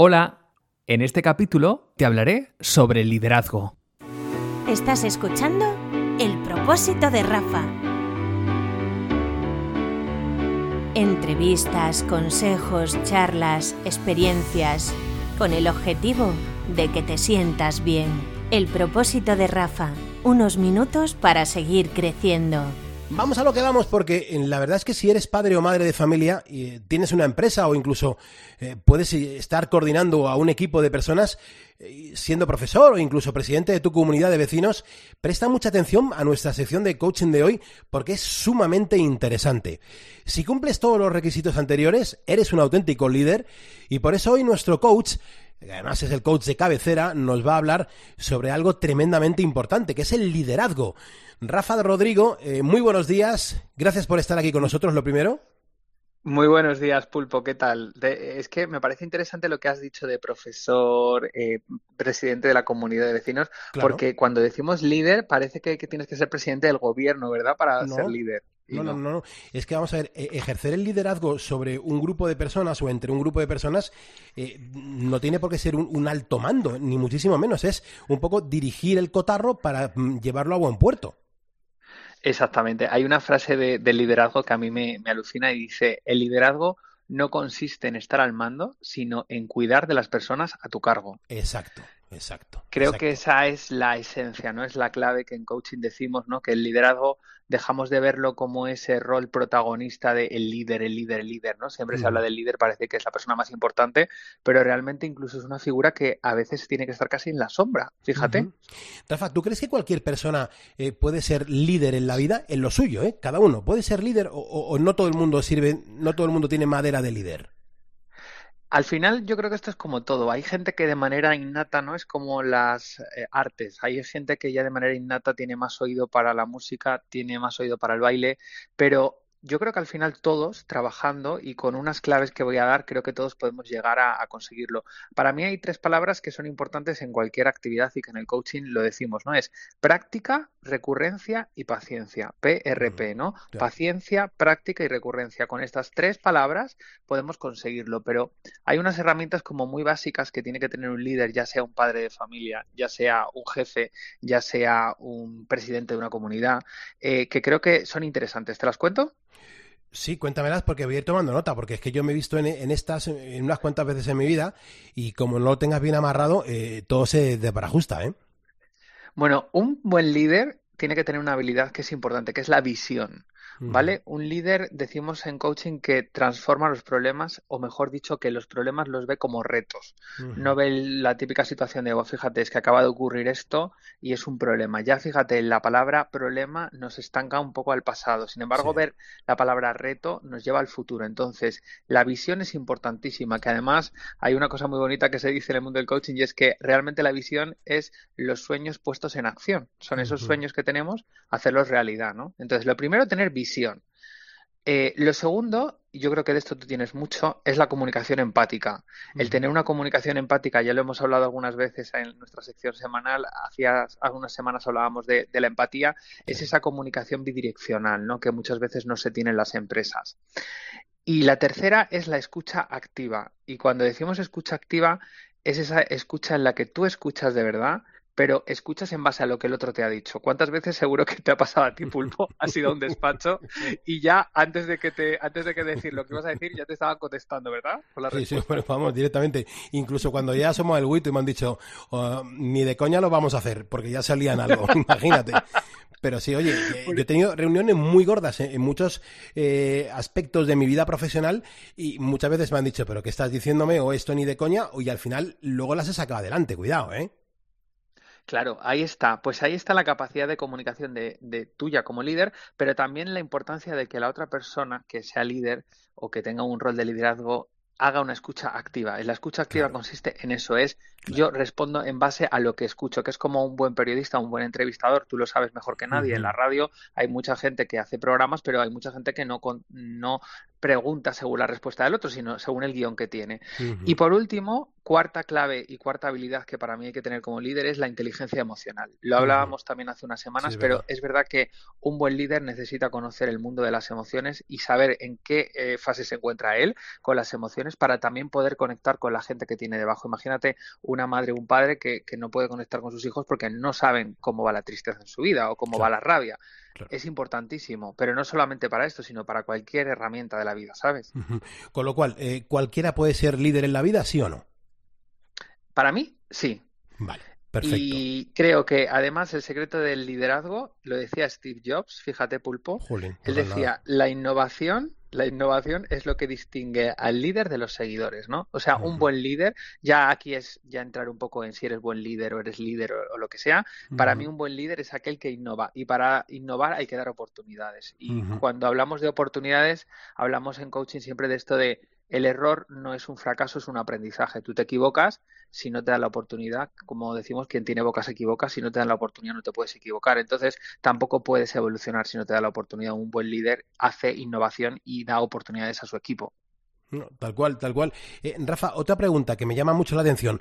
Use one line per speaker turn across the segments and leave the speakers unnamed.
Hola, en este capítulo te hablaré sobre el liderazgo.
Estás escuchando El propósito de Rafa. Entrevistas, consejos, charlas, experiencias, con el objetivo de que te sientas bien. El propósito de Rafa, unos minutos para seguir creciendo.
Vamos a lo que vamos, porque eh, la verdad es que si eres padre o madre de familia y eh, tienes una empresa o incluso eh, puedes estar coordinando a un equipo de personas, siendo profesor o incluso presidente de tu comunidad de vecinos, presta mucha atención a nuestra sección de coaching de hoy porque es sumamente interesante. Si cumples todos los requisitos anteriores, eres un auténtico líder y por eso hoy nuestro coach que además es el coach de cabecera, nos va a hablar sobre algo tremendamente importante, que es el liderazgo. Rafa Rodrigo, eh, muy buenos días. Gracias por estar aquí con nosotros, lo primero.
Muy buenos días, Pulpo. ¿Qué tal? es que me parece interesante lo que has dicho de profesor, eh, presidente de la comunidad de vecinos, porque cuando decimos líder parece que, tienes que ser presidente del gobierno, ¿verdad? Para ser líder.
No, no, no, no. Es que vamos a ver, e, ejercer el liderazgo sobre un grupo de personas o entre un grupo de personas eh, no tiene por qué ser un, alto mando, ni muchísimo menos. Es un poco dirigir el cotarro para mm, llevarlo a buen puerto.
Exactamente. Hay una frase de, liderazgo que a mí me, me alucina y dice, el liderazgo no consiste en estar al mando, sino en cuidar de las personas a tu cargo.
Exacto. Exacto.
Creo que esa es la esencia, ¿no? Es la clave que en coaching decimos, ¿no? Que el liderazgo dejamos de verlo como ese rol protagonista de el líder, el líder, el líder, ¿no? Siempre se habla del líder, parece que es la persona más importante, pero realmente incluso es una figura que a veces tiene que estar casi en la sombra, fíjate.
Rafa, ¿tú crees que cualquier persona eh, puede ser líder en la vida? En lo suyo, ¿eh? Cada uno puede ser líder o no todo el mundo sirve, no todo el mundo tiene madera de líder.
Al final yo creo que esto es como todo. Hay gente que de manera innata, ¿no? Es como las eh, artes. Hay gente que ya de manera innata tiene más oído para la música, tiene más oído para el baile, pero yo creo que al final todos, trabajando y con unas claves que voy a dar, creo que todos podemos llegar a, conseguirlo. Para mí hay tres palabras que son importantes en cualquier actividad y que en el coaching lo decimos, ¿no? Es práctica, recurrencia y paciencia. PRP, ¿no? Paciencia, práctica y recurrencia. Con estas tres palabras podemos conseguirlo, pero hay unas herramientas como muy básicas que tiene que tener un líder, ya sea un padre de familia, ya sea un jefe, ya sea un presidente de una comunidad, eh, que creo que son interesantes. ¿Te las cuento?
Sí, cuéntamelas porque voy a ir tomando nota, porque es que yo me he visto en, estas en unas cuantas veces en mi vida y como no lo tengas bien amarrado, eh, todo se desbarajusta, ¿eh?
Bueno, un buen líder tiene que tener una habilidad que es importante, que es la visión. ¿Vale? Un líder, decimos en coaching, que transforma los problemas, o mejor dicho, que los problemas los ve como retos. No ve la típica situación de, oh, fíjate, es que acaba de ocurrir esto y es un problema. Ya fíjate, la palabra problema nos estanca un poco al pasado. Sin embargo, ver la palabra reto nos lleva al futuro. Entonces, la visión es importantísima, que además hay una cosa muy bonita que se dice en el mundo del coaching y es que realmente la visión es los sueños puestos en acción. Son esos sueños que tenemos, hacerlos realidad, ¿no? Entonces, lo primero, tener visión eh, lo segundo, y yo creo que de esto tú tienes mucho, es la comunicación empática. El tener una comunicación empática, ya lo hemos hablado algunas veces en nuestra sección semanal, hacía algunas semanas hablábamos de, la empatía, es esa comunicación bidireccional, ¿no? Que muchas veces no se tiene en las empresas. Y la tercera es la escucha activa. Y cuando decimos escucha activa, es esa escucha en la que tú escuchas de verdad, pero escuchas en base a lo que el otro te ha dicho. ¿Cuántas veces seguro que te ha pasado a ti, Pulpo? Has ido a un despacho y ya antes de que te, antes de que decir lo que vas a decir, ya te estaban contestando, ¿verdad?
sí, sí, bueno, vamos, directamente. Incluso cuando ya somos el Wito y me han dicho, oh, ni de coña lo vamos a hacer, porque ya salían algo, imagínate. Pero sí, oye, yo he tenido reuniones muy gordas en muchos eh, aspectos de mi vida profesional y muchas veces me han dicho, pero ¿qué estás diciéndome? O esto ni de coña, y al final luego las he sacado adelante, cuidado, ¿eh?
Claro, ahí está. Pues ahí está la capacidad de comunicación de, de, tuya como líder, pero también la importancia de que la otra persona que sea líder o que tenga un rol de liderazgo haga una escucha activa. La escucha activa consiste en eso, es yo respondo en base a lo que escucho, que es como un buen periodista, un buen entrevistador, tú lo sabes mejor que nadie. En la radio hay mucha gente que hace programas, pero hay mucha gente que no, no pregunta según la respuesta del otro, sino según el guion que tiene. Y por último, cuarta clave y cuarta habilidad que para mí hay que tener como líder es la inteligencia emocional. Lo hablábamos también hace unas semanas, pero es verdad que un buen líder necesita conocer el mundo de las emociones y saber en qué eh, fase se encuentra él con las emociones para también poder conectar con la gente que tiene debajo. Imagínate una madre o un padre que, no puede conectar con sus hijos porque no saben cómo va la tristeza en su vida o cómo va la rabia. Es importantísimo, pero no solamente para esto, sino para cualquier herramienta de la vida, ¿sabes?
Con lo cual, eh, ¿cualquiera puede ser líder en la vida, sí o no?
Para mí, sí.
Vale. Perfecto.
Y creo que además el secreto del liderazgo, lo decía Steve Jobs, fíjate Pulpo, él decía, la innovación la innovación es lo que distingue al líder de los seguidores, ¿no? O sea, un buen líder, ya aquí es ya entrar un poco en si eres buen líder o eres líder o, lo que sea. Para mí un buen líder es aquel que innova y para innovar hay que dar oportunidades. Y cuando hablamos de oportunidades, hablamos en coaching siempre de esto de el error no es un fracaso, es un aprendizaje. Tú te equivocas si no te dan la oportunidad. Como decimos, quien tiene boca se equivoca. Si no te dan la oportunidad, no te puedes equivocar. Entonces, tampoco puedes evolucionar si no te da la oportunidad. Un buen líder hace innovación y da oportunidades a su equipo
tal cual, tal cual. Eh, Rafa, otra pregunta que me llama mucho la atención.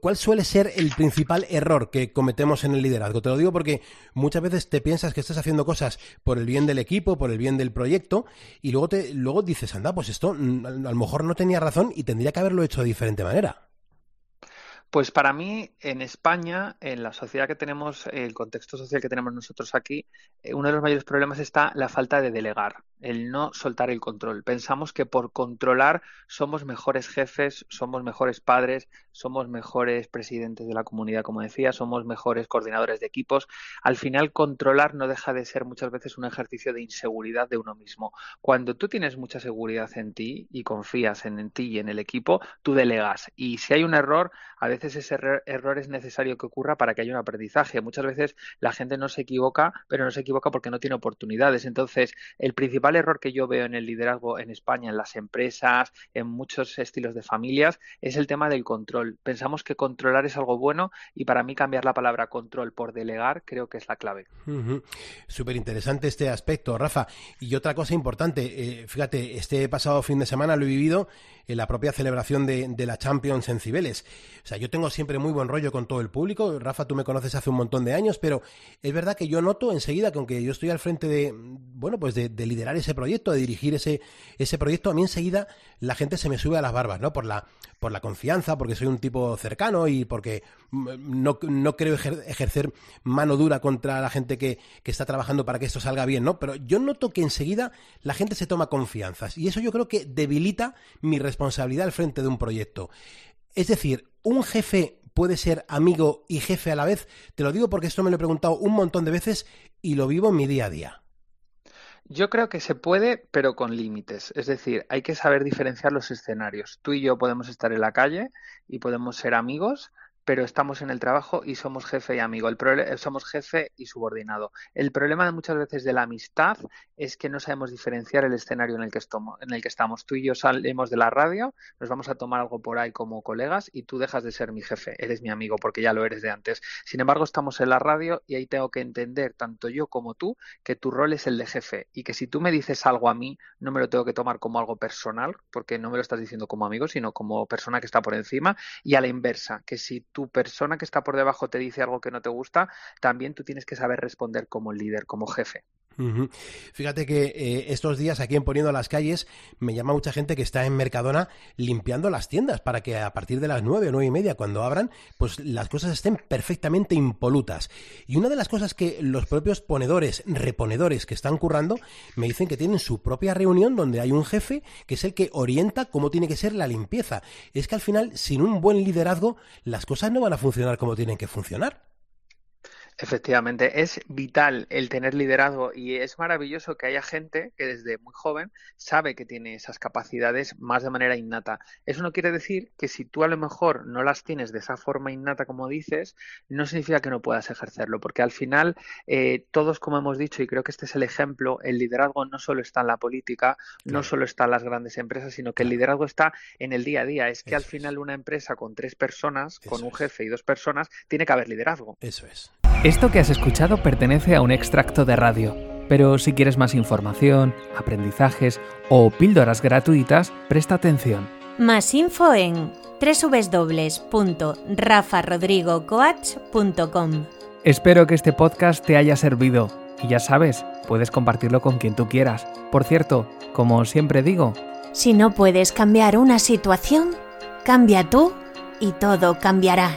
¿Cuál suele ser el principal error que cometemos en el liderazgo? Te lo digo porque muchas veces te piensas que estás haciendo cosas por el bien del equipo, por el bien del proyecto, y luego, te, luego dices, anda, pues esto mm, a lo mejor no tenía razón y tendría que haberlo hecho de diferente manera.
Pues para mí, en España, en la sociedad que tenemos, el contexto social que tenemos nosotros aquí, eh, uno de los mayores problemas está la falta de delegar, el no soltar el control. Pensamos que por controlar somos mejores jefes, somos mejores padres, somos mejores presidentes de la comunidad, como decía, somos mejores coordinadores de equipos. Al final, controlar no deja de ser muchas veces un ejercicio de inseguridad de uno mismo. Cuando tú tienes mucha seguridad en ti y confías en, ti y en el equipo, tú delegas. Y si hay un error, a veces ese error es necesario que ocurra para que haya un aprendizaje. Muchas veces la gente no se equivoca, pero no se equivoca porque no tiene oportunidades. Entonces, el principal error que yo veo en el liderazgo en España, en las empresas, en muchos estilos de familias, es el tema del control. Pensamos que controlar es algo bueno y para mí cambiar la palabra control por delegar creo que es la clave.
Súper interesante este aspecto, Rafa. Y otra cosa importante, eh, fíjate, este pasado fin de semana lo he vivido en la propia celebración de, de la Champions en Cibeles. O sea, yo tengo siempre muy buen rollo con todo el público. Rafa, tú me conoces hace un montón de años, pero es verdad que yo noto enseguida que aunque yo estoy al frente de, bueno, pues de, liderar ese proyecto, de dirigir ese, ese proyecto, a mí enseguida la gente se me sube a las barbas, ¿no? Por la, por la confianza, porque soy un tipo cercano y porque mm, no, no creo ejercer mano dura contra la gente que, que está trabajando para que esto salga bien, ¿no? Pero yo noto que enseguida la gente se toma confianzas y eso yo creo que debilita mi responsabilidad al frente de un proyecto. Es decir, ¿un jefe puede ser amigo y jefe a la vez? Te lo digo porque esto me lo he preguntado un montón de veces y lo vivo en mi día a día.
Yo creo que se puede, pero con límites. Es decir, hay que saber diferenciar los escenarios. Tú y yo podemos estar en la calle y podemos ser amigos, pero estamos en el trabajo y somos jefe y amigo. El somos jefe y subordinado. El problema de muchas veces de la amistad es que no sabemos diferenciar el escenario en el que, estamos, en el que estamos. Tú y yo salimos de la radio, nos vamos a tomar algo por ahí como colegas y tú dejas de ser mi jefe, eres mi amigo porque ya lo eres de antes. Sin embargo, estamos en la radio y ahí tengo que entender, tanto yo como tú, que tu rol es el de jefe y que si tú me dices algo a mí, no me lo tengo que tomar como algo personal, porque no me lo estás diciendo como amigo, sino como persona que está por encima, y a la inversa, que si tu persona que está por debajo te dice algo que no te gusta, también tú tienes que saber responder como líder, como jefe.
Fíjate que eh, estos días aquí en Poniendo las Calles me llama mucha gente que está en Mercadona limpiando las tiendas para que a partir de las nueve o nueve y media cuando abran, pues las cosas estén perfectamente impolutas. Y una de las cosas que los propios ponedores, reponedores que están currando, me dicen que tienen su propia reunión donde hay un jefe que es el que orienta cómo tiene que ser la limpieza. Es que al final, sin un buen liderazgo, las cosas no van a funcionar como tienen que funcionar.
Efectivamente, es vital el tener liderazgo y es maravilloso que haya gente que desde muy joven sabe que tiene esas capacidades más de manera innata. Eso no quiere decir que si tú a lo mejor no las tienes de esa forma innata como dices, no significa que no puedas ejercerlo, porque al final eh, todos, como hemos dicho, y creo que este es el ejemplo, el liderazgo no solo está en la política, no solo está en las grandes empresas, sino que el liderazgo está en el día a día. Es que al final una empresa con tres personas, con un jefe y dos personas, tiene que haber liderazgo.
Eso es.
Esto que has escuchado pertenece a un extracto de radio, pero si quieres más información, aprendizajes o píldoras gratuitas, presta atención
Más info en www.rafarodrigocoach.com.
Espero que este podcast te haya servido y ya sabes, puedes compartirlo con quien tú quieras. Por cierto, como siempre digo,
si no puedes cambiar una situación, cambia tú y todo cambiará.